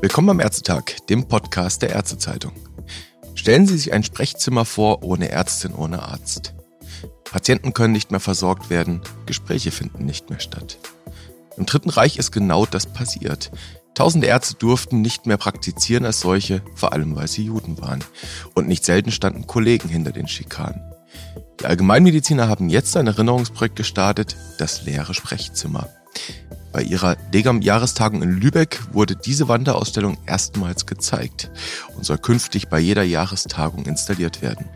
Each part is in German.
Willkommen am Ärztetag, dem Podcast der Ärztezeitung. Stellen Sie sich ein Sprechzimmer vor ohne Ärztin, ohne Arzt. Patienten können nicht mehr versorgt werden, Gespräche finden nicht mehr statt. Im Dritten Reich ist genau das passiert. Tausende Ärzte durften nicht mehr praktizieren als solche, vor allem weil sie Juden waren. Und nicht selten standen Kollegen hinter den Schikanen. Die Allgemeinmediziner haben jetzt ein Erinnerungsprojekt gestartet, das leere Sprechzimmer. Bei ihrer Degam-Jahrestagung in Lübeck wurde diese Wanderausstellung erstmals gezeigt und soll künftig bei jeder Jahrestagung installiert werden.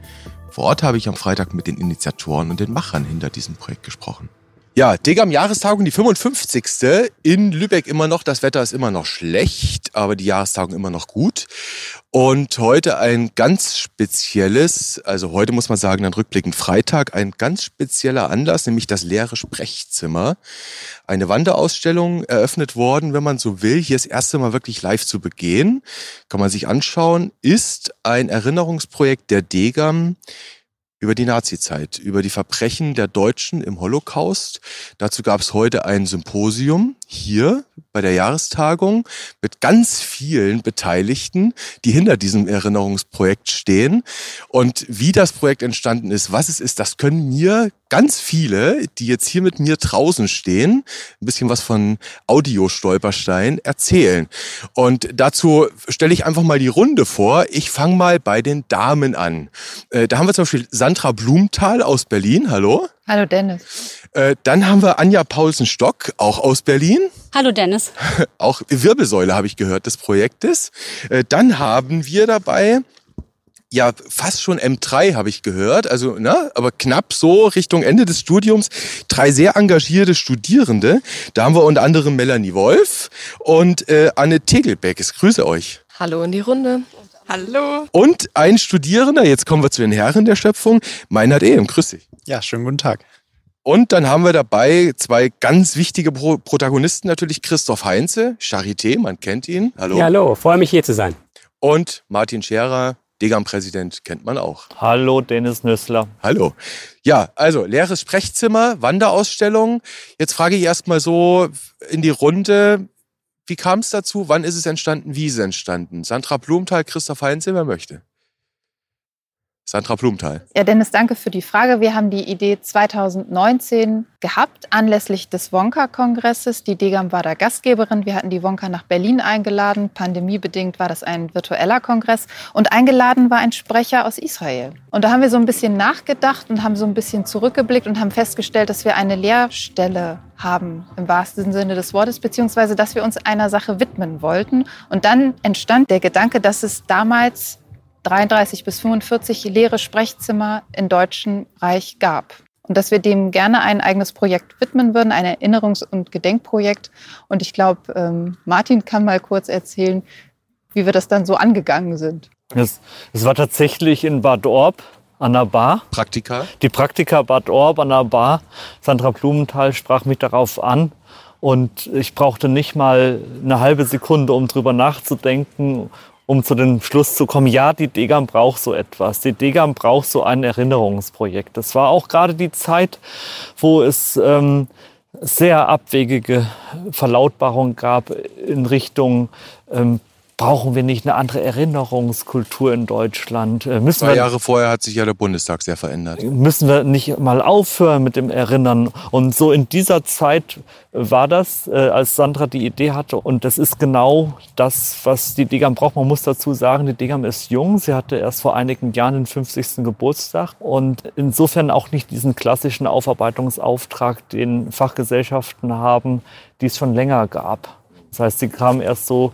Vor Ort habe ich am Freitag mit den Initiatoren und den Machern hinter diesem Projekt gesprochen. Ja, Degam Jahrestagung, die 55. In Lübeck immer noch. Das Wetter ist immer noch schlecht, aber die Jahrestagung immer noch gut. Und heute ein ganz spezielles, also heute muss man sagen, dann rückblickend Freitag, ein ganz spezieller Anlass, nämlich das leere Sprechzimmer. Eine Wanderausstellung eröffnet worden, wenn man so will, hier das erste Mal wirklich live zu begehen. Kann man sich anschauen, ist ein Erinnerungsprojekt der Degam über die Nazizeit, über die Verbrechen der Deutschen im Holocaust. Dazu gab es heute ein Symposium hier bei der Jahrestagung mit ganz vielen Beteiligten, die hinter diesem Erinnerungsprojekt stehen. Und wie das Projekt entstanden ist, was es ist, das können mir ganz viele, die jetzt hier mit mir draußen stehen, ein bisschen was von Audio-Stolperstein erzählen. Und dazu stelle ich einfach mal die Runde vor. Ich fange mal bei den Damen an. Äh, da haben wir zum Beispiel Sandra Blumenthal aus Berlin. Hallo. Hallo Dennis. Äh, dann haben wir Anja Paulsen-Stock, auch aus Berlin. Hallo Dennis. auch Wirbelsäule habe ich gehört des Projektes. Äh, dann haben wir dabei ja fast schon M3 habe ich gehört, also ne, aber knapp so Richtung Ende des Studiums drei sehr engagierte Studierende. Da haben wir unter anderem Melanie Wolf und äh, Anne Tegelbeck. Ich grüße euch. Hallo in die Runde. Hallo. Und ein Studierender, jetzt kommen wir zu den Herren der Schöpfung, Meinhard Ehm, grüß dich. Ja, schönen guten Tag. Und dann haben wir dabei zwei ganz wichtige Pro Protagonisten natürlich, Christoph Heinze, Charité, man kennt ihn. Hallo. Ja, hallo, freue mich hier zu sein. Und Martin Scherer, Degam-Präsident kennt man auch. Hallo, Dennis Nüssler. Hallo. Ja, also leeres Sprechzimmer, Wanderausstellung. Jetzt frage ich erstmal so in die Runde, wie kam es dazu? Wann ist es entstanden? Wie ist es entstanden? Sandra Blumenthal, Christoph Heinze, wer möchte? Sandra Blumenthal. Ja, Dennis, danke für die Frage. Wir haben die Idee 2019 gehabt, anlässlich des Wonka-Kongresses. Die Degam war da Gastgeberin. Wir hatten die Wonka nach Berlin eingeladen. Pandemiebedingt war das ein virtueller Kongress. Und eingeladen war ein Sprecher aus Israel. Und da haben wir so ein bisschen nachgedacht und haben so ein bisschen zurückgeblickt und haben festgestellt, dass wir eine Lehrstelle haben, im wahrsten Sinne des Wortes, beziehungsweise dass wir uns einer Sache widmen wollten. Und dann entstand der Gedanke, dass es damals 33 bis 45 leere Sprechzimmer im Deutschen Reich gab. Und dass wir dem gerne ein eigenes Projekt widmen würden, ein Erinnerungs- und Gedenkprojekt. Und ich glaube, ähm, Martin kann mal kurz erzählen, wie wir das dann so angegangen sind. Es, es war tatsächlich in Bad Orb an der Bar. Praktika? Die Praktika Bad Orb an der Bar. Sandra Blumenthal sprach mich darauf an. Und ich brauchte nicht mal eine halbe Sekunde, um drüber nachzudenken um zu dem Schluss zu kommen, ja, die Degam braucht so etwas. Die Degam braucht so ein Erinnerungsprojekt. Das war auch gerade die Zeit, wo es ähm, sehr abwegige Verlautbarungen gab in Richtung ähm, brauchen wir nicht eine andere Erinnerungskultur in Deutschland? Äh, müssen Zwei wir, Jahre vorher hat sich ja der Bundestag sehr verändert. Müssen wir nicht mal aufhören mit dem Erinnern? Und so in dieser Zeit war das, äh, als Sandra die Idee hatte. Und das ist genau das, was die Degam braucht. Man muss dazu sagen, die Degam ist jung. Sie hatte erst vor einigen Jahren den 50. Geburtstag und insofern auch nicht diesen klassischen Aufarbeitungsauftrag, den Fachgesellschaften haben, die es schon länger gab. Das heißt, sie kam erst so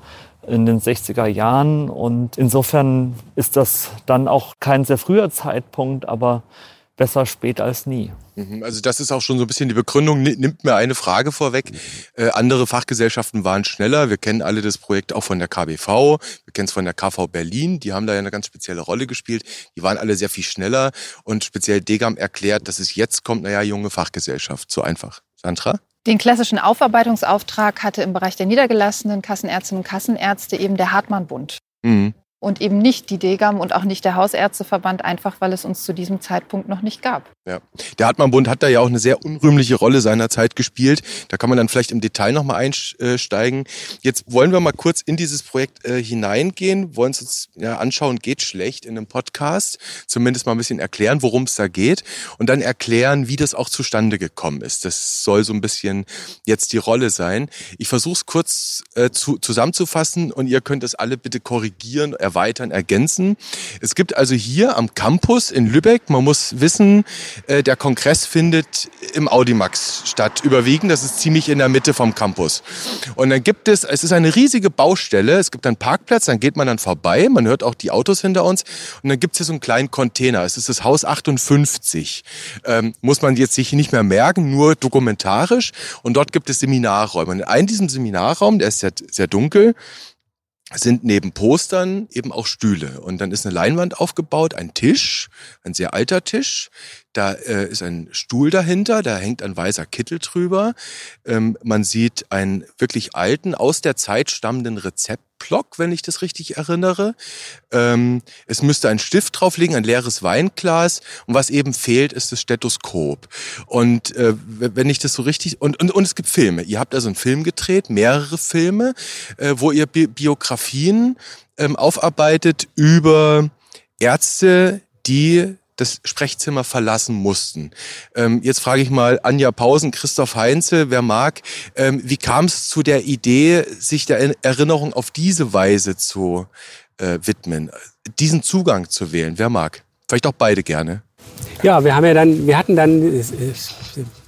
in den 60er Jahren. Und insofern ist das dann auch kein sehr früher Zeitpunkt, aber besser spät als nie. Mhm, also das ist auch schon so ein bisschen die Begründung, nimmt mir eine Frage vorweg. Äh, andere Fachgesellschaften waren schneller. Wir kennen alle das Projekt auch von der KBV, wir kennen es von der KV Berlin, die haben da ja eine ganz spezielle Rolle gespielt. Die waren alle sehr viel schneller und speziell Degam erklärt, dass es jetzt kommt, naja, junge Fachgesellschaft. So einfach. Sandra? Den klassischen Aufarbeitungsauftrag hatte im Bereich der niedergelassenen Kassenärztinnen und Kassenärzte eben der Hartmann-Bund. Mhm. Und eben nicht die Degam und auch nicht der Hausärzteverband, einfach weil es uns zu diesem Zeitpunkt noch nicht gab. Ja. Der Hartmann-Bund hat da ja auch eine sehr unrühmliche Rolle seiner Zeit gespielt. Da kann man dann vielleicht im Detail nochmal einsteigen. Jetzt wollen wir mal kurz in dieses Projekt äh, hineingehen, wollen es uns ja, anschauen, geht schlecht in einem Podcast. Zumindest mal ein bisschen erklären, worum es da geht und dann erklären, wie das auch zustande gekommen ist. Das soll so ein bisschen jetzt die Rolle sein. Ich versuche es kurz äh, zu, zusammenzufassen und ihr könnt es alle bitte korrigieren, erweitern, ergänzen. Es gibt also hier am Campus in Lübeck, man muss wissen, äh, der Kongress findet im Audimax statt, überwiegend. Das ist ziemlich in der Mitte vom Campus. Und dann gibt es, es ist eine riesige Baustelle, es gibt einen Parkplatz, dann geht man dann vorbei, man hört auch die Autos hinter uns und dann gibt es hier so einen kleinen Container. Es ist das Haus 58. Ähm, muss man jetzt sich nicht mehr merken, nur dokumentarisch. Und dort gibt es Seminarräume. Und in einem diesem Seminarraum, der ist sehr, sehr dunkel, sind neben Postern eben auch Stühle. Und dann ist eine Leinwand aufgebaut, ein Tisch, ein sehr alter Tisch. Da äh, ist ein Stuhl dahinter, da hängt ein weißer Kittel drüber. Ähm, man sieht einen wirklich alten, aus der Zeit stammenden Rezeptblock, wenn ich das richtig erinnere. Ähm, es müsste ein Stift drauf liegen, ein leeres Weinglas. Und was eben fehlt, ist das Stethoskop. Und äh, wenn ich das so richtig... Und, und, und es gibt Filme. Ihr habt also einen Film gedreht, mehrere Filme, äh, wo ihr Bi Biografien ähm, aufarbeitet über Ärzte, die das Sprechzimmer verlassen mussten. Ähm, jetzt frage ich mal Anja Pausen, Christoph Heinze, wer mag, ähm, wie kam es zu der Idee, sich der Erinnerung auf diese Weise zu äh, widmen, diesen Zugang zu wählen? Wer mag? Vielleicht auch beide gerne. Ja, wir haben ja dann, wir hatten dann,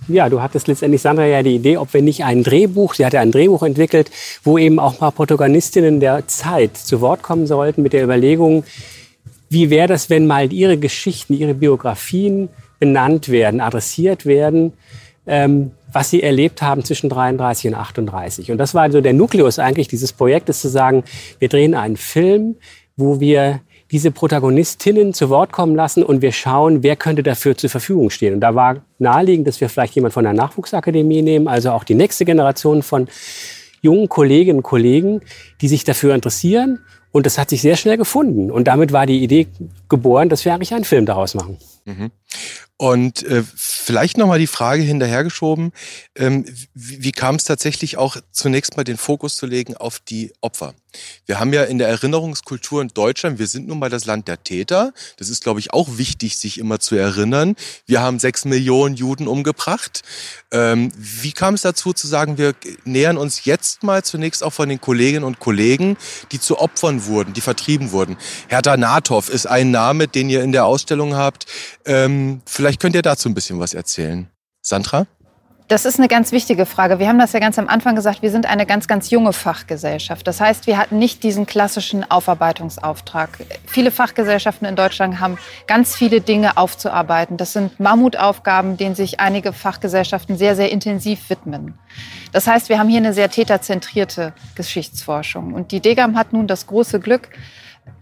ja, du hattest letztendlich, Sandra, ja die Idee, ob wir nicht ein Drehbuch, sie hatte ein Drehbuch entwickelt, wo eben auch mal Protagonistinnen der Zeit zu Wort kommen sollten mit der Überlegung, wie wäre das, wenn mal Ihre Geschichten, Ihre Biografien benannt werden, adressiert werden, ähm, was Sie erlebt haben zwischen 33 und 38? Und das war also der Nukleus eigentlich dieses Projektes, zu sagen, wir drehen einen Film, wo wir diese Protagonistinnen zu Wort kommen lassen und wir schauen, wer könnte dafür zur Verfügung stehen. Und da war naheliegend, dass wir vielleicht jemand von der Nachwuchsakademie nehmen, also auch die nächste Generation von jungen Kolleginnen und Kollegen, die sich dafür interessieren und das hat sich sehr schnell gefunden. Und damit war die Idee geboren, dass wir eigentlich einen Film daraus machen. Mhm. Und äh, vielleicht nochmal die Frage hinterhergeschoben, ähm, wie, wie kam es tatsächlich auch zunächst mal den Fokus zu legen auf die Opfer? Wir haben ja in der Erinnerungskultur in Deutschland, wir sind nun mal das Land der Täter. Das ist, glaube ich, auch wichtig, sich immer zu erinnern. Wir haben sechs Millionen Juden umgebracht. Ähm, wie kam es dazu zu sagen, wir nähern uns jetzt mal zunächst auch von den Kolleginnen und Kollegen, die zu Opfern wurden, die vertrieben wurden? Hertha Nathoff ist ein Name, den ihr in der Ausstellung habt. Ähm, vielleicht könnt ihr dazu ein bisschen was erzählen. Sandra? Das ist eine ganz wichtige Frage. Wir haben das ja ganz am Anfang gesagt, wir sind eine ganz, ganz junge Fachgesellschaft. Das heißt, wir hatten nicht diesen klassischen Aufarbeitungsauftrag. Viele Fachgesellschaften in Deutschland haben ganz viele Dinge aufzuarbeiten. Das sind Mammutaufgaben, denen sich einige Fachgesellschaften sehr, sehr intensiv widmen. Das heißt, wir haben hier eine sehr täterzentrierte Geschichtsforschung. Und die DEGAM hat nun das große Glück,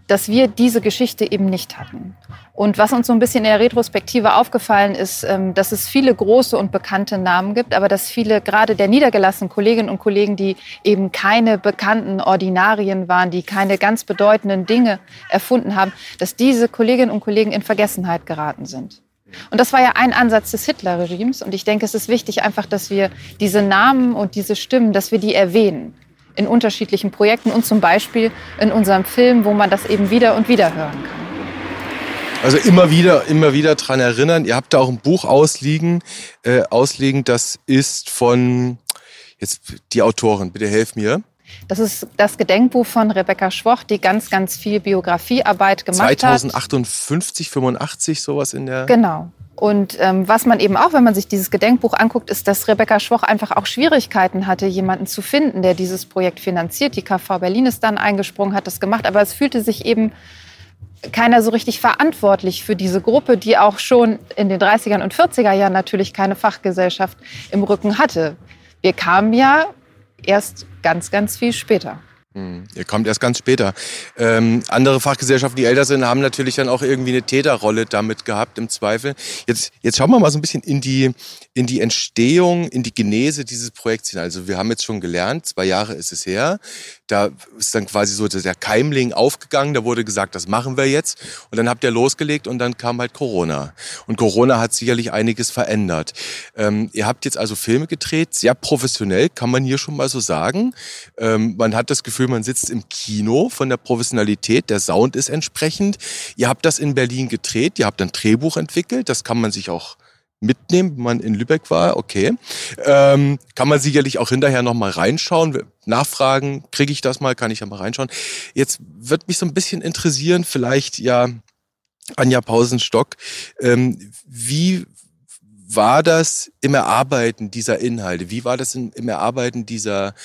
dass wir diese Geschichte eben nicht hatten. Und was uns so ein bisschen in der Retrospektive aufgefallen ist, ähm, dass es viele große und bekannte Namen gibt, aber dass viele gerade der niedergelassenen Kolleginnen und Kollegen, die eben keine bekannten Ordinarien waren, die keine ganz bedeutenden Dinge erfunden haben, dass diese Kolleginnen und Kollegen in Vergessenheit geraten sind. Und das war ja ein Ansatz des Hitler-Regimes. Und ich denke, es ist wichtig einfach, dass wir diese Namen und diese Stimmen, dass wir die erwähnen in unterschiedlichen Projekten und zum Beispiel in unserem Film, wo man das eben wieder und wieder hören kann. Also immer wieder, immer wieder dran erinnern. Ihr habt da auch ein Buch ausliegen, äh, ausliegen. Das ist von jetzt die Autorin. Bitte helf mir. Das ist das Gedenkbuch von Rebecca Schwoch, die ganz, ganz viel Biografiearbeit gemacht 2058, hat. 2058, 85, sowas in der. Genau. Und ähm, was man eben auch, wenn man sich dieses Gedenkbuch anguckt, ist, dass Rebecca Schwoch einfach auch Schwierigkeiten hatte, jemanden zu finden, der dieses Projekt finanziert. Die KV Berlin ist dann eingesprungen, hat das gemacht, aber es fühlte sich eben keiner so richtig verantwortlich für diese Gruppe, die auch schon in den 30er und 40er Jahren natürlich keine Fachgesellschaft im Rücken hatte. Wir kamen ja erst ganz, ganz viel später. Hm, ihr kommt erst ganz später. Ähm, andere Fachgesellschaften, die älter sind, haben natürlich dann auch irgendwie eine Täterrolle damit gehabt, im Zweifel. Jetzt, jetzt schauen wir mal so ein bisschen in die, in die Entstehung, in die Genese dieses Projekts hinein. Also wir haben jetzt schon gelernt, zwei Jahre ist es her. Da ist dann quasi so der Keimling aufgegangen, da wurde gesagt, das machen wir jetzt. Und dann habt ihr losgelegt und dann kam halt Corona. Und Corona hat sicherlich einiges verändert. Ähm, ihr habt jetzt also Filme gedreht, sehr professionell, kann man hier schon mal so sagen. Ähm, man hat das Gefühl, man sitzt im Kino von der Professionalität, der Sound ist entsprechend. Ihr habt das in Berlin gedreht, ihr habt ein Drehbuch entwickelt, das kann man sich auch mitnehmen, wenn man in Lübeck war, okay. Ähm, kann man sicherlich auch hinterher nochmal reinschauen, nachfragen, kriege ich das mal, kann ich ja mal reinschauen. Jetzt wird mich so ein bisschen interessieren, vielleicht ja Anja Pausenstock, ähm, wie war das im Erarbeiten dieser Inhalte? Wie war das im, Erarbeiten dieser,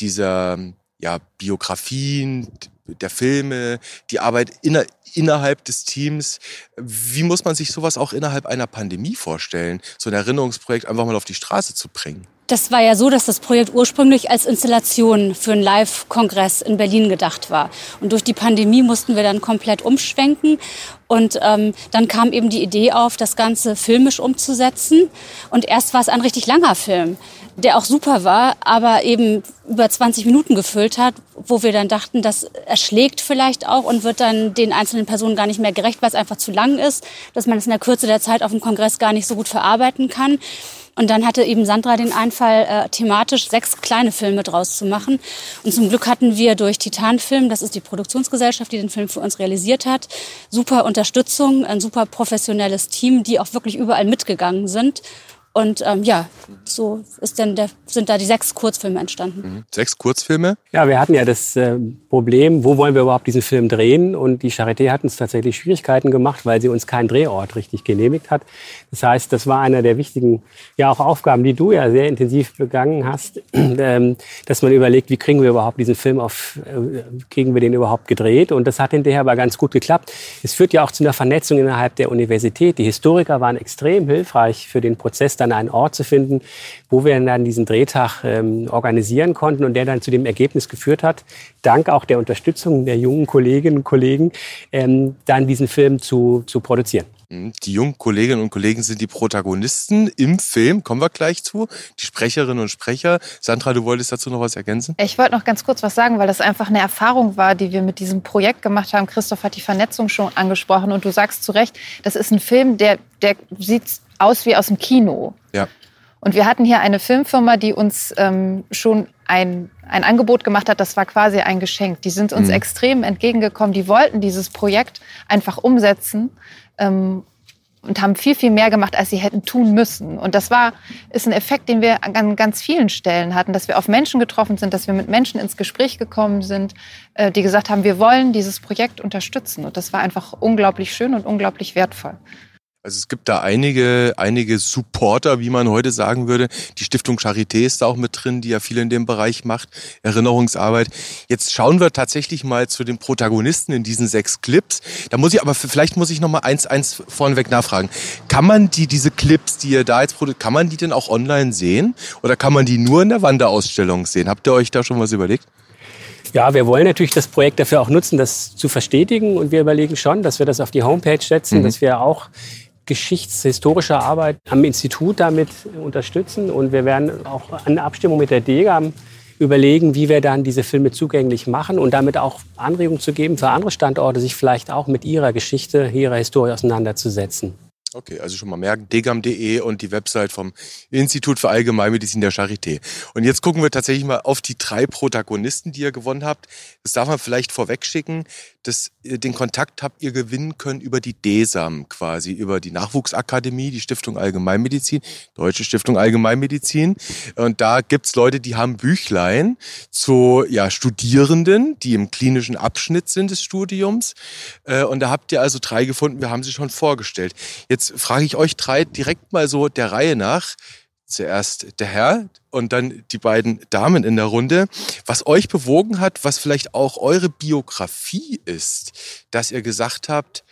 dieser ja, Biografien, der Filme, die Arbeit inner, innerhalb des Teams. Wie muss man sich sowas auch innerhalb einer Pandemie vorstellen, so ein Erinnerungsprojekt einfach mal auf die Straße zu bringen? Das war ja so, dass das Projekt ursprünglich als Installation für einen Live-Kongress in Berlin gedacht war. Und durch die Pandemie mussten wir dann komplett umschwenken. Und ähm, dann kam eben die Idee auf, das Ganze filmisch umzusetzen. Und erst war es ein richtig langer Film der auch super war, aber eben über 20 Minuten gefüllt hat, wo wir dann dachten, das erschlägt vielleicht auch und wird dann den einzelnen Personen gar nicht mehr gerecht, weil es einfach zu lang ist, dass man es in der Kürze der Zeit auf dem Kongress gar nicht so gut verarbeiten kann. Und dann hatte eben Sandra den Einfall, äh, thematisch sechs kleine Filme draus zu machen. Und zum Glück hatten wir durch Titan Film, das ist die Produktionsgesellschaft, die den Film für uns realisiert hat, super Unterstützung, ein super professionelles Team, die auch wirklich überall mitgegangen sind und ähm, ja, so ist denn der, sind da die sechs Kurzfilme entstanden. Mhm. Sechs Kurzfilme? Ja, wir hatten ja das äh, Problem, wo wollen wir überhaupt diesen Film drehen? Und die Charité hat uns tatsächlich Schwierigkeiten gemacht, weil sie uns keinen Drehort richtig genehmigt hat. Das heißt, das war einer der wichtigen ja auch Aufgaben, die du ja sehr intensiv begangen hast, ähm, dass man überlegt, wie kriegen wir überhaupt diesen Film auf, äh, kriegen wir den überhaupt gedreht? Und das hat hinterher aber ganz gut geklappt. Es führt ja auch zu einer Vernetzung innerhalb der Universität. Die Historiker waren extrem hilfreich für den Prozess dann einen Ort zu finden, wo wir dann diesen Drehtag ähm, organisieren konnten und der dann zu dem Ergebnis geführt hat, dank auch der Unterstützung der jungen Kolleginnen und Kollegen, ähm, dann diesen Film zu, zu produzieren. Mhm. Die jungen Kolleginnen und Kollegen sind die Protagonisten im Film, kommen wir gleich zu. Die Sprecherinnen und Sprecher. Sandra, du wolltest dazu noch was ergänzen? Ich wollte noch ganz kurz was sagen, weil das einfach eine Erfahrung war, die wir mit diesem Projekt gemacht haben. Christoph hat die Vernetzung schon angesprochen und du sagst zu Recht, das ist ein Film, der, der sieht aus wie aus dem Kino. Ja. Und wir hatten hier eine Filmfirma, die uns ähm, schon ein, ein Angebot gemacht hat, das war quasi ein Geschenk. Die sind uns mhm. extrem entgegengekommen. Die wollten dieses Projekt einfach umsetzen ähm, und haben viel, viel mehr gemacht, als sie hätten tun müssen. Und das war, ist ein Effekt, den wir an ganz vielen Stellen hatten, dass wir auf Menschen getroffen sind, dass wir mit Menschen ins Gespräch gekommen sind, äh, die gesagt haben, wir wollen dieses Projekt unterstützen. Und das war einfach unglaublich schön und unglaublich wertvoll. Also es gibt da einige, einige Supporter, wie man heute sagen würde. Die Stiftung Charité ist da auch mit drin, die ja viel in dem Bereich macht, Erinnerungsarbeit. Jetzt schauen wir tatsächlich mal zu den Protagonisten in diesen sechs Clips. Da muss ich aber, vielleicht muss ich noch mal eins, eins vorneweg nachfragen. Kann man die, diese Clips, die ihr da jetzt produziert, kann man die denn auch online sehen? Oder kann man die nur in der Wanderausstellung sehen? Habt ihr euch da schon was überlegt? Ja, wir wollen natürlich das Projekt dafür auch nutzen, das zu verstetigen. Und wir überlegen schon, dass wir das auf die Homepage setzen, mhm. dass wir auch geschichtshistorischer Arbeit am Institut damit unterstützen. Und wir werden auch eine Abstimmung mit der DEGAM überlegen, wie wir dann diese Filme zugänglich machen und damit auch Anregungen zu geben für andere Standorte, sich vielleicht auch mit ihrer Geschichte, ihrer Historie auseinanderzusetzen. Okay, also schon mal merken, degam.de und die Website vom Institut für Allgemeinmedizin der Charité. Und jetzt gucken wir tatsächlich mal auf die drei Protagonisten, die ihr gewonnen habt. Das darf man vielleicht vorwegschicken das, äh, den Kontakt habt ihr gewinnen können über die DESAM quasi, über die Nachwuchsakademie, die Stiftung Allgemeinmedizin, Deutsche Stiftung Allgemeinmedizin. Und da gibt's Leute, die haben Büchlein zu ja, Studierenden, die im klinischen Abschnitt sind des Studiums. Äh, und da habt ihr also drei gefunden, wir haben sie schon vorgestellt. Jetzt frage ich euch drei direkt mal so der Reihe nach zuerst der Herr und dann die beiden Damen in der Runde, was euch bewogen hat, was vielleicht auch eure Biografie ist, dass ihr gesagt habt,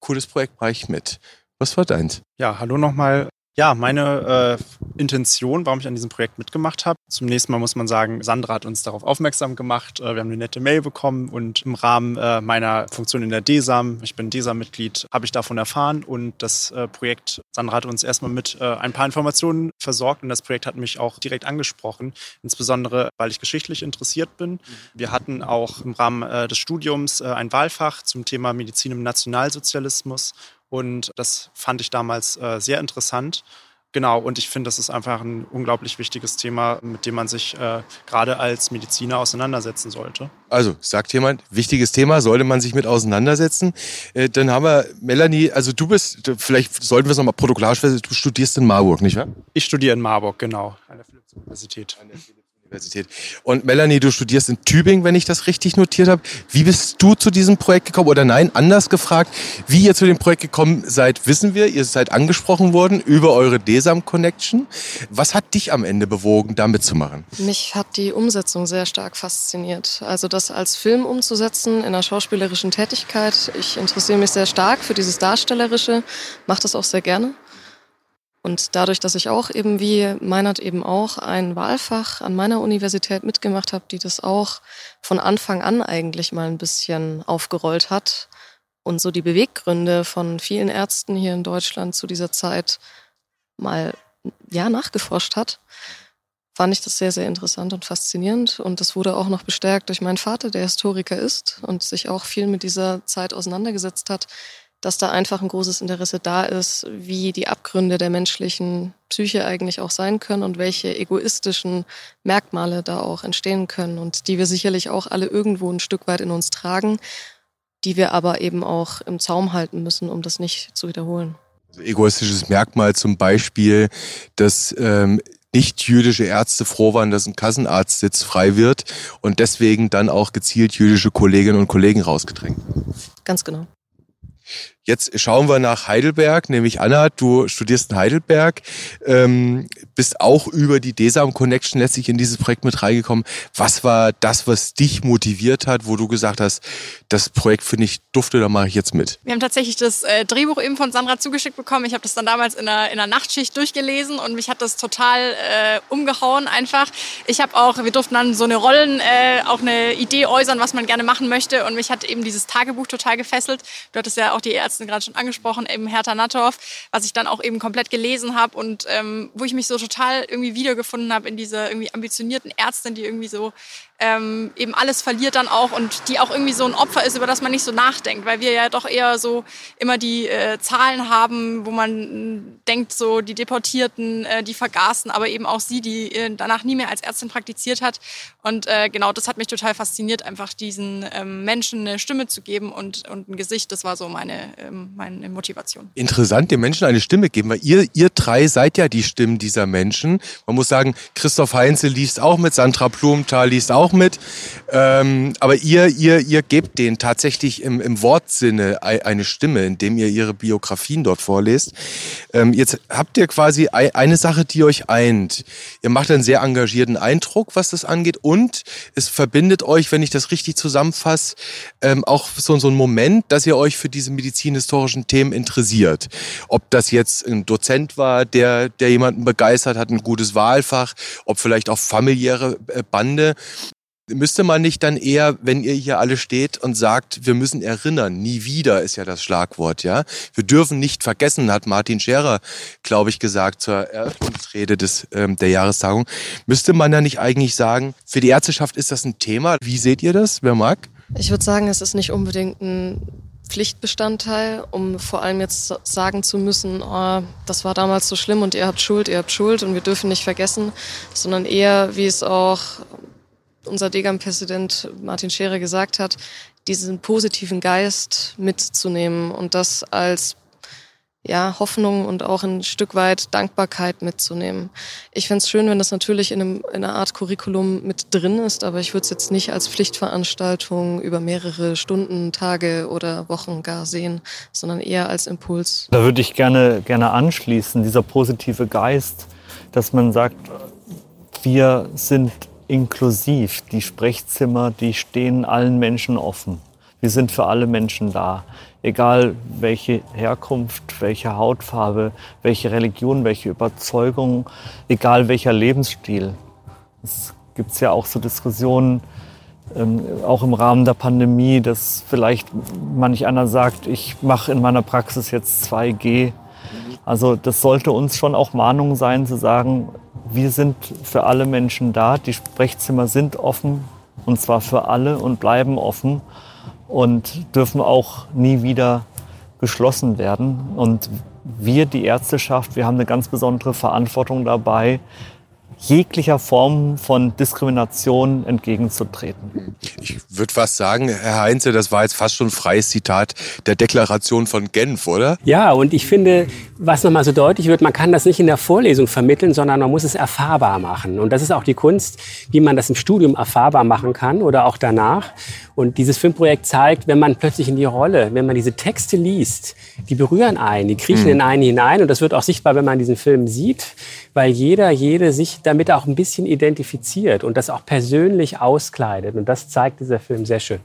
cooles Projekt mache ich mit. Was war deins? Ja, hallo nochmal. Ja, meine äh, Intention, warum ich an diesem Projekt mitgemacht habe. Zunächst mal muss man sagen, Sandra hat uns darauf aufmerksam gemacht. Äh, wir haben eine nette Mail bekommen und im Rahmen äh, meiner Funktion in der DESAM, ich bin DESAM-Mitglied, habe ich davon erfahren und das äh, Projekt, Sandra hat uns erstmal mit äh, ein paar Informationen versorgt und das Projekt hat mich auch direkt angesprochen, insbesondere weil ich geschichtlich interessiert bin. Wir hatten auch im Rahmen äh, des Studiums ein Wahlfach zum Thema Medizin im Nationalsozialismus und das fand ich damals äh, sehr interessant. Genau, und ich finde, das ist einfach ein unglaublich wichtiges Thema, mit dem man sich äh, gerade als Mediziner auseinandersetzen sollte. Also, sagt jemand, wichtiges Thema, sollte man sich mit auseinandersetzen. Äh, dann haben wir Melanie, also du bist, vielleicht sollten wir es nochmal protokollarisch du studierst in Marburg, nicht wahr? Ich studiere in Marburg, genau, an der Philipps-Universität. Universität. Und Melanie, du studierst in Tübingen, wenn ich das richtig notiert habe. Wie bist du zu diesem Projekt gekommen? Oder nein, anders gefragt, wie ihr zu dem Projekt gekommen seid, wissen wir. Ihr seid angesprochen worden über eure DESAM Connection. Was hat dich am Ende bewogen, da mitzumachen? Mich hat die Umsetzung sehr stark fasziniert. Also das als Film umzusetzen in einer schauspielerischen Tätigkeit. Ich interessiere mich sehr stark für dieses Darstellerische, mache das auch sehr gerne. Und dadurch, dass ich auch eben wie Meinert eben auch ein Wahlfach an meiner Universität mitgemacht habe, die das auch von Anfang an eigentlich mal ein bisschen aufgerollt hat und so die Beweggründe von vielen Ärzten hier in Deutschland zu dieser Zeit mal ja nachgeforscht hat, fand ich das sehr, sehr interessant und faszinierend. Und das wurde auch noch bestärkt durch meinen Vater, der Historiker ist und sich auch viel mit dieser Zeit auseinandergesetzt hat dass da einfach ein großes Interesse da ist, wie die Abgründe der menschlichen Psyche eigentlich auch sein können und welche egoistischen Merkmale da auch entstehen können und die wir sicherlich auch alle irgendwo ein Stück weit in uns tragen, die wir aber eben auch im Zaum halten müssen, um das nicht zu wiederholen. Also egoistisches Merkmal zum Beispiel, dass ähm, nicht-jüdische Ärzte froh waren, dass ein Kassenarztsitz frei wird und deswegen dann auch gezielt jüdische Kolleginnen und Kollegen rausgedrängt. Ganz genau. Jetzt schauen wir nach Heidelberg, nämlich Anna, du studierst in Heidelberg, ähm, bist auch über die DESAM Connection letztlich in dieses Projekt mit reingekommen. Was war das, was dich motiviert hat, wo du gesagt hast, das Projekt finde ich dufte, da mache ich jetzt mit? Wir haben tatsächlich das äh, Drehbuch eben von Sandra zugeschickt bekommen. Ich habe das dann damals in einer, in einer Nachtschicht durchgelesen und mich hat das total äh, umgehauen einfach. Ich habe auch, wir durften dann so eine Rollen, äh, auch eine Idee äußern, was man gerne machen möchte und mich hat eben dieses Tagebuch total gefesselt. Du hattest ja auch die Ärzte gerade schon angesprochen, eben Hertha Nattorf, was ich dann auch eben komplett gelesen habe und ähm, wo ich mich so total irgendwie wiedergefunden habe in dieser irgendwie ambitionierten Ärztin, die irgendwie so ähm, eben alles verliert dann auch und die auch irgendwie so ein Opfer ist, über das man nicht so nachdenkt, weil wir ja doch eher so immer die äh, Zahlen haben, wo man denkt, so die Deportierten, äh, die vergaßen, aber eben auch sie, die äh, danach nie mehr als Ärztin praktiziert hat. Und äh, genau das hat mich total fasziniert, einfach diesen ähm, Menschen eine Stimme zu geben und, und ein Gesicht. Das war so meine, ähm, meine Motivation. Interessant, den Menschen eine Stimme geben, weil ihr, ihr drei seid ja die Stimmen dieser Menschen. Man muss sagen, Christoph Heinze liest auch mit, Sandra Blumenthal liest auch mit. Ähm, aber ihr, ihr, ihr gebt denen tatsächlich im, im Wortsinne eine Stimme, indem ihr ihre Biografien dort vorlest. Ähm, jetzt habt ihr quasi eine Sache, die euch eint. Ihr macht einen sehr engagierten Eindruck, was das angeht. Und es verbindet euch, wenn ich das richtig zusammenfasse, ähm, auch so, so ein Moment, dass ihr euch für diese medizinhistorischen Themen interessiert. Ob das jetzt ein Dozent war, der, der jemanden begeistert hat, ein gutes Wahlfach, ob vielleicht auch familiäre äh, Bande. Müsste man nicht dann eher, wenn ihr hier alle steht und sagt, wir müssen erinnern, nie wieder ist ja das Schlagwort, ja? Wir dürfen nicht vergessen, hat Martin Scherer, glaube ich, gesagt zur Eröffnungsrede des, ähm, der Jahrestagung. Müsste man ja nicht eigentlich sagen, für die Ärzteschaft ist das ein Thema? Wie seht ihr das? Wer mag? Ich würde sagen, es ist nicht unbedingt ein Pflichtbestandteil, um vor allem jetzt sagen zu müssen, oh, das war damals so schlimm und ihr habt Schuld, ihr habt Schuld und wir dürfen nicht vergessen, sondern eher, wie es auch unser Degam-Präsident Martin Scherer gesagt hat, diesen positiven Geist mitzunehmen und das als ja, Hoffnung und auch ein Stück weit Dankbarkeit mitzunehmen. Ich fände es schön, wenn das natürlich in, einem, in einer Art Curriculum mit drin ist, aber ich würde es jetzt nicht als Pflichtveranstaltung über mehrere Stunden, Tage oder Wochen gar sehen, sondern eher als Impuls. Da würde ich gerne, gerne anschließen, dieser positive Geist, dass man sagt, wir sind inklusiv. Die Sprechzimmer, die stehen allen Menschen offen. Wir sind für alle Menschen da. egal welche Herkunft, welche Hautfarbe, welche Religion, welche Überzeugung, egal welcher Lebensstil. Es gibt ja auch so Diskussionen, ähm, auch im Rahmen der Pandemie, dass vielleicht manch einer sagt, ich mache in meiner Praxis jetzt 2G. Also das sollte uns schon auch Mahnung sein zu sagen, wir sind für alle Menschen da, die Sprechzimmer sind offen und zwar für alle und bleiben offen und dürfen auch nie wieder geschlossen werden. Und wir, die Ärzteschaft, wir haben eine ganz besondere Verantwortung dabei, jeglicher Form von Diskrimination entgegenzutreten. Ich würde fast sagen, Herr Heinze, das war jetzt fast schon ein freies Zitat der Deklaration von Genf, oder? Ja, und ich finde, was nochmal so deutlich wird, man kann das nicht in der Vorlesung vermitteln, sondern man muss es erfahrbar machen. Und das ist auch die Kunst, wie man das im Studium erfahrbar machen kann oder auch danach. Und dieses Filmprojekt zeigt, wenn man plötzlich in die Rolle, wenn man diese Texte liest, die berühren einen, die kriechen mhm. in einen hinein. Und das wird auch sichtbar, wenn man diesen Film sieht, weil jeder, jede sich damit auch ein bisschen identifiziert und das auch persönlich auskleidet. Und das zeigt dieser Film sehr schön.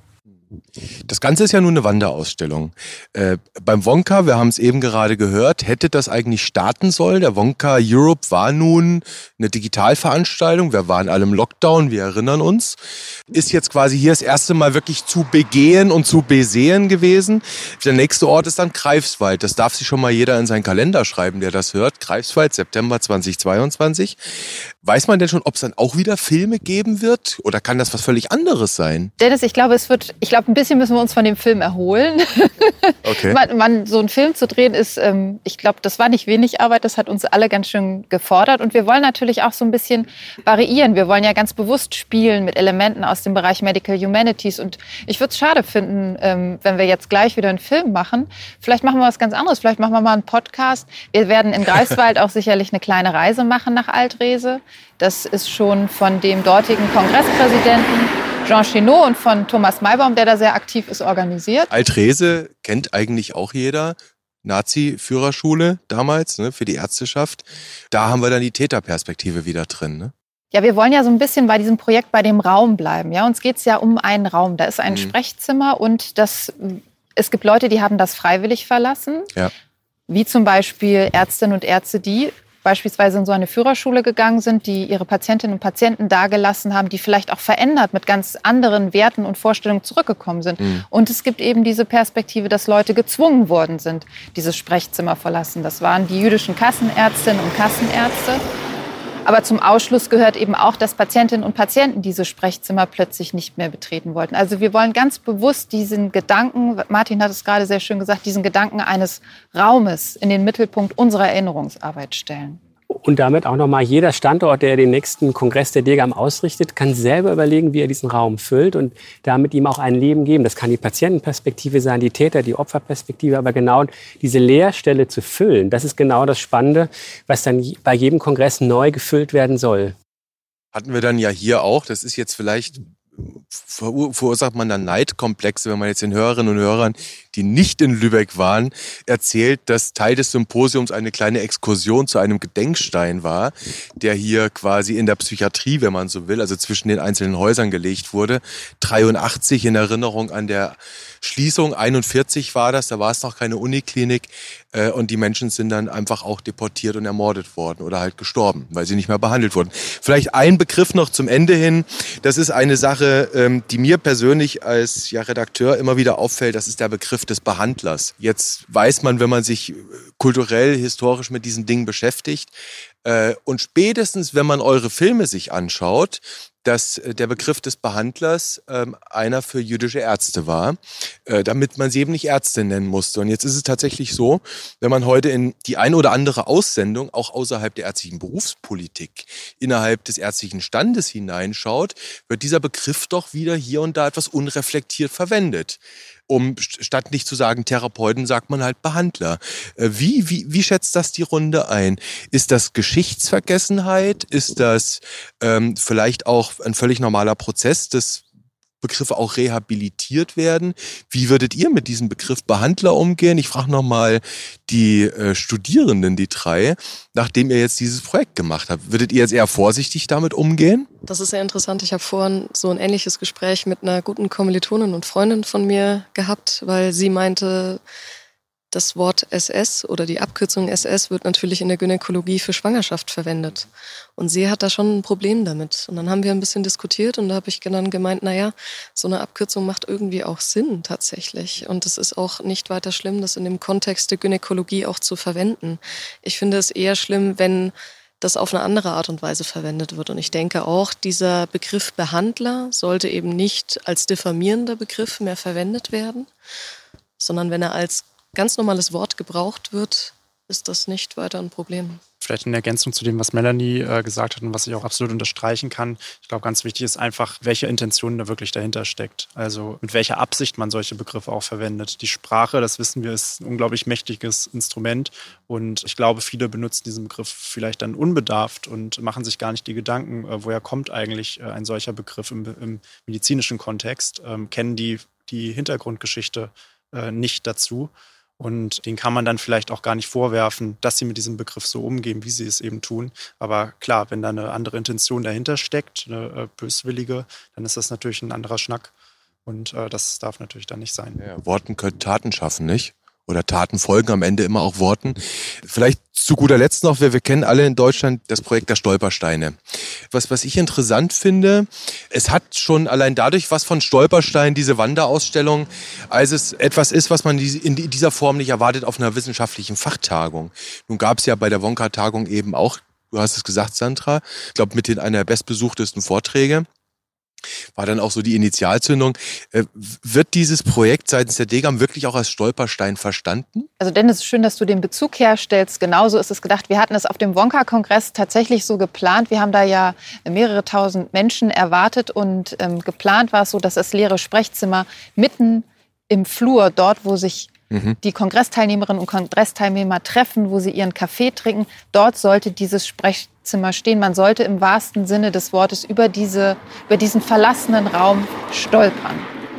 Das Ganze ist ja nur eine Wanderausstellung. Äh, beim Wonka, wir haben es eben gerade gehört, hätte das eigentlich starten sollen. Der Wonka Europe war nun eine Digitalveranstaltung. Wir waren alle im Lockdown, wir erinnern uns. Ist jetzt quasi hier das erste Mal wirklich zu begehen und zu besehen gewesen. Der nächste Ort ist dann Greifswald. Das darf sich schon mal jeder in seinen Kalender schreiben, der das hört. Greifswald, September 2022. Weiß man denn schon, ob es dann auch wieder Filme geben wird? Oder kann das was völlig anderes sein? Dennis, ich glaube, es wird, ich glaube, ein bisschen müssen wir uns von dem Film erholen. Okay. man, man, so einen Film zu drehen ist, ähm, ich glaube, das war nicht wenig Arbeit, das hat uns alle ganz schön gefordert. Und wir wollen natürlich auch so ein bisschen variieren. Wir wollen ja ganz bewusst spielen mit Elementen aus dem Bereich Medical Humanities. Und ich würde es schade finden, ähm, wenn wir jetzt gleich wieder einen Film machen. Vielleicht machen wir was ganz anderes. Vielleicht machen wir mal einen Podcast. Wir werden in Greifswald auch sicherlich eine kleine Reise machen nach Altrese. Das ist schon von dem dortigen Kongresspräsidenten Jean Chenot und von Thomas Maybaum, der da sehr aktiv ist, organisiert. Altrese kennt eigentlich auch jeder. Nazi-Führerschule damals ne, für die Ärzteschaft. Da haben wir dann die Täterperspektive wieder drin. Ne? Ja, wir wollen ja so ein bisschen bei diesem Projekt bei dem Raum bleiben. Ja, uns geht es ja um einen Raum. Da ist ein mhm. Sprechzimmer und das, es gibt Leute, die haben das freiwillig verlassen. Ja. Wie zum Beispiel Ärztinnen und Ärzte, die beispielsweise in so eine Führerschule gegangen sind, die ihre Patientinnen und Patienten dagelassen haben, die vielleicht auch verändert mit ganz anderen Werten und Vorstellungen zurückgekommen sind. Mhm. Und es gibt eben diese Perspektive, dass Leute gezwungen worden sind, dieses Sprechzimmer verlassen. Das waren die jüdischen Kassenärztinnen und Kassenärzte. Aber zum Ausschluss gehört eben auch, dass Patientinnen und Patienten diese Sprechzimmer plötzlich nicht mehr betreten wollten. Also wir wollen ganz bewusst diesen Gedanken, Martin hat es gerade sehr schön gesagt, diesen Gedanken eines Raumes in den Mittelpunkt unserer Erinnerungsarbeit stellen. Und damit auch nochmal jeder Standort, der den nächsten Kongress der DGAM ausrichtet, kann selber überlegen, wie er diesen Raum füllt und damit ihm auch ein Leben geben. Das kann die Patientenperspektive sein, die Täter, die Opferperspektive, aber genau diese Leerstelle zu füllen, das ist genau das Spannende, was dann bei jedem Kongress neu gefüllt werden soll. Hatten wir dann ja hier auch, das ist jetzt vielleicht verursacht man dann Neidkomplexe, wenn man jetzt den Hörerinnen und Hörern, die nicht in Lübeck waren, erzählt, dass Teil des Symposiums eine kleine Exkursion zu einem Gedenkstein war, der hier quasi in der Psychiatrie, wenn man so will, also zwischen den einzelnen Häusern gelegt wurde. 83 in Erinnerung an der Schließung, 41 war das, da war es noch keine Uniklinik äh, und die Menschen sind dann einfach auch deportiert und ermordet worden oder halt gestorben, weil sie nicht mehr behandelt wurden. Vielleicht ein Begriff noch zum Ende hin, das ist eine Sache, ähm, die mir persönlich als ja, Redakteur immer wieder auffällt, das ist der Begriff des Behandlers. Jetzt weiß man, wenn man sich kulturell, historisch mit diesen Dingen beschäftigt, und spätestens, wenn man eure Filme sich anschaut, dass äh, der Begriff des Behandlers ähm, einer für jüdische Ärzte war, äh, damit man sie eben nicht Ärzte nennen musste. Und jetzt ist es tatsächlich so, wenn man heute in die ein oder andere Aussendung, auch außerhalb der ärztlichen Berufspolitik, innerhalb des ärztlichen Standes hineinschaut, wird dieser Begriff doch wieder hier und da etwas unreflektiert verwendet um statt nicht zu sagen Therapeuten, sagt man halt Behandler. Äh, wie, wie, wie schätzt das die Runde ein? Ist das Geschichtsvergessenheit? Ist das ähm, vielleicht auch ein völlig normaler Prozess des Begriffe auch rehabilitiert werden. Wie würdet ihr mit diesem Begriff Behandler umgehen? Ich frage nochmal die äh, Studierenden, die drei, nachdem ihr jetzt dieses Projekt gemacht habt. Würdet ihr jetzt eher vorsichtig damit umgehen? Das ist sehr interessant. Ich habe vorhin so ein ähnliches Gespräch mit einer guten Kommilitonin und Freundin von mir gehabt, weil sie meinte, das Wort SS oder die Abkürzung SS wird natürlich in der Gynäkologie für Schwangerschaft verwendet. Und sie hat da schon ein Problem damit. Und dann haben wir ein bisschen diskutiert und da habe ich dann gemeint, naja, so eine Abkürzung macht irgendwie auch Sinn tatsächlich. Und es ist auch nicht weiter schlimm, das in dem Kontext der Gynäkologie auch zu verwenden. Ich finde es eher schlimm, wenn das auf eine andere Art und Weise verwendet wird. Und ich denke auch, dieser Begriff Behandler sollte eben nicht als diffamierender Begriff mehr verwendet werden, sondern wenn er als ganz normales Wort gebraucht wird, ist das nicht weiter ein Problem. Vielleicht in Ergänzung zu dem, was Melanie äh, gesagt hat und was ich auch absolut unterstreichen kann. Ich glaube, ganz wichtig ist einfach, welche Intention da wirklich dahinter steckt. Also mit welcher Absicht man solche Begriffe auch verwendet. Die Sprache, das wissen wir, ist ein unglaublich mächtiges Instrument. Und ich glaube, viele benutzen diesen Begriff vielleicht dann unbedarft und machen sich gar nicht die Gedanken, äh, woher kommt eigentlich äh, ein solcher Begriff im, im medizinischen Kontext, ähm, kennen die, die Hintergrundgeschichte äh, nicht dazu. Und den kann man dann vielleicht auch gar nicht vorwerfen, dass sie mit diesem Begriff so umgehen, wie sie es eben tun. Aber klar, wenn da eine andere Intention dahinter steckt, eine äh, böswillige, dann ist das natürlich ein anderer Schnack. Und äh, das darf natürlich dann nicht sein. Ja, Worten können Taten schaffen, nicht? Oder Taten folgen am Ende immer auch Worten. Vielleicht zu guter Letzt noch, wir, wir kennen alle in Deutschland das Projekt der Stolpersteine. Was, was ich interessant finde, es hat schon allein dadurch was von Stolperstein, diese Wanderausstellung, als es etwas ist, was man in dieser Form nicht erwartet auf einer wissenschaftlichen Fachtagung. Nun gab es ja bei der Wonka-Tagung eben auch, du hast es gesagt, Sandra, ich glaube mit den einer der bestbesuchtesten Vorträge war dann auch so die Initialzündung. Äh, wird dieses Projekt seitens der Degam wirklich auch als Stolperstein verstanden? Also Dennis, schön, dass du den Bezug herstellst. Genauso ist es gedacht. Wir hatten es auf dem Wonka-Kongress tatsächlich so geplant. Wir haben da ja mehrere tausend Menschen erwartet und ähm, geplant war es so, dass das leere Sprechzimmer mitten im Flur, dort wo sich mhm. die Kongressteilnehmerinnen und Kongressteilnehmer treffen, wo sie ihren Kaffee trinken, dort sollte dieses Sprechzimmer Zimmer stehen. Man sollte im wahrsten Sinne des Wortes über, diese, über diesen verlassenen Raum stolpern.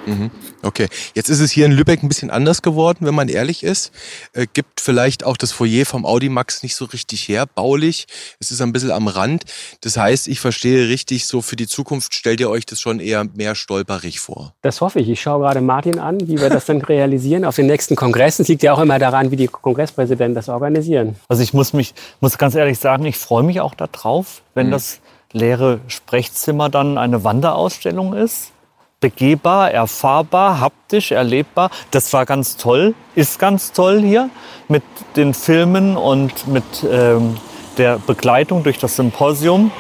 Mhm. Okay, jetzt ist es hier in Lübeck ein bisschen anders geworden, wenn man ehrlich ist. Äh, gibt vielleicht auch das Foyer vom Audimax nicht so richtig her, baulich. Es ist ein bisschen am Rand. Das heißt, ich verstehe richtig, so für die Zukunft stellt ihr euch das schon eher mehr stolperig vor. Das hoffe ich. Ich schaue gerade Martin an, wie wir das dann realisieren. Auf den nächsten Kongressen Es liegt ja auch immer daran, wie die Kongresspräsidenten das organisieren. Also ich muss mich, muss ganz ehrlich sagen, ich freue mich auch darauf, wenn mhm. das leere Sprechzimmer dann eine Wanderausstellung ist begehbar, erfahrbar, haptisch, erlebbar. Das war ganz toll, ist ganz toll hier mit den Filmen und mit ähm, der Begleitung durch das Symposium,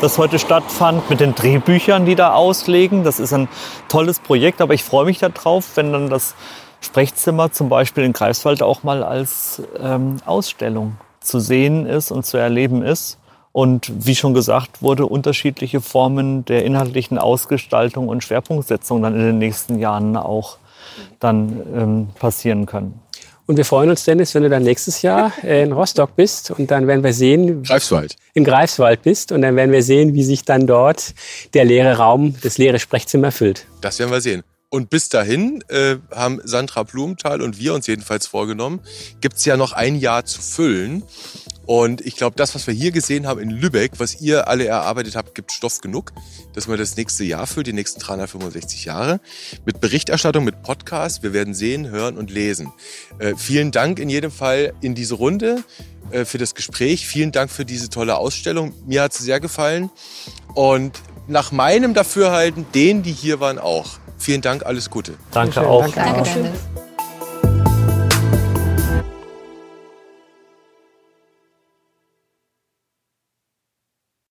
das heute stattfand, mit den Drehbüchern, die da auslegen. Das ist ein tolles Projekt, aber ich freue mich darauf, wenn dann das Sprechzimmer zum Beispiel in Greifswald auch mal als ähm, Ausstellung zu sehen ist und zu erleben ist und wie schon gesagt wurde, unterschiedliche Formen der inhaltlichen Ausgestaltung und Schwerpunktsetzung dann in den nächsten Jahren auch dann ähm, passieren können. Und wir freuen uns, Dennis, wenn du dann nächstes Jahr in Rostock bist und dann werden wir sehen. Greifswald. In Greifswald bist und dann werden wir sehen, wie sich dann dort der leere Raum, das leere Sprechzimmer füllt. Das werden wir sehen. Und bis dahin äh, haben Sandra Blumenthal und wir uns jedenfalls vorgenommen, gibt es ja noch ein Jahr zu füllen. Und ich glaube, das, was wir hier gesehen haben in Lübeck, was ihr alle erarbeitet habt, gibt Stoff genug, dass man das nächste Jahr füllt, die nächsten 365 Jahre. Mit Berichterstattung, mit Podcast. Wir werden sehen, hören und lesen. Äh, vielen Dank in jedem Fall in diese Runde äh, für das Gespräch. Vielen Dank für diese tolle Ausstellung. Mir hat sie sehr gefallen. Und nach meinem Dafürhalten, denen, die hier waren, auch. Vielen Dank, alles Gute. Danke auch. Danke, Dennis.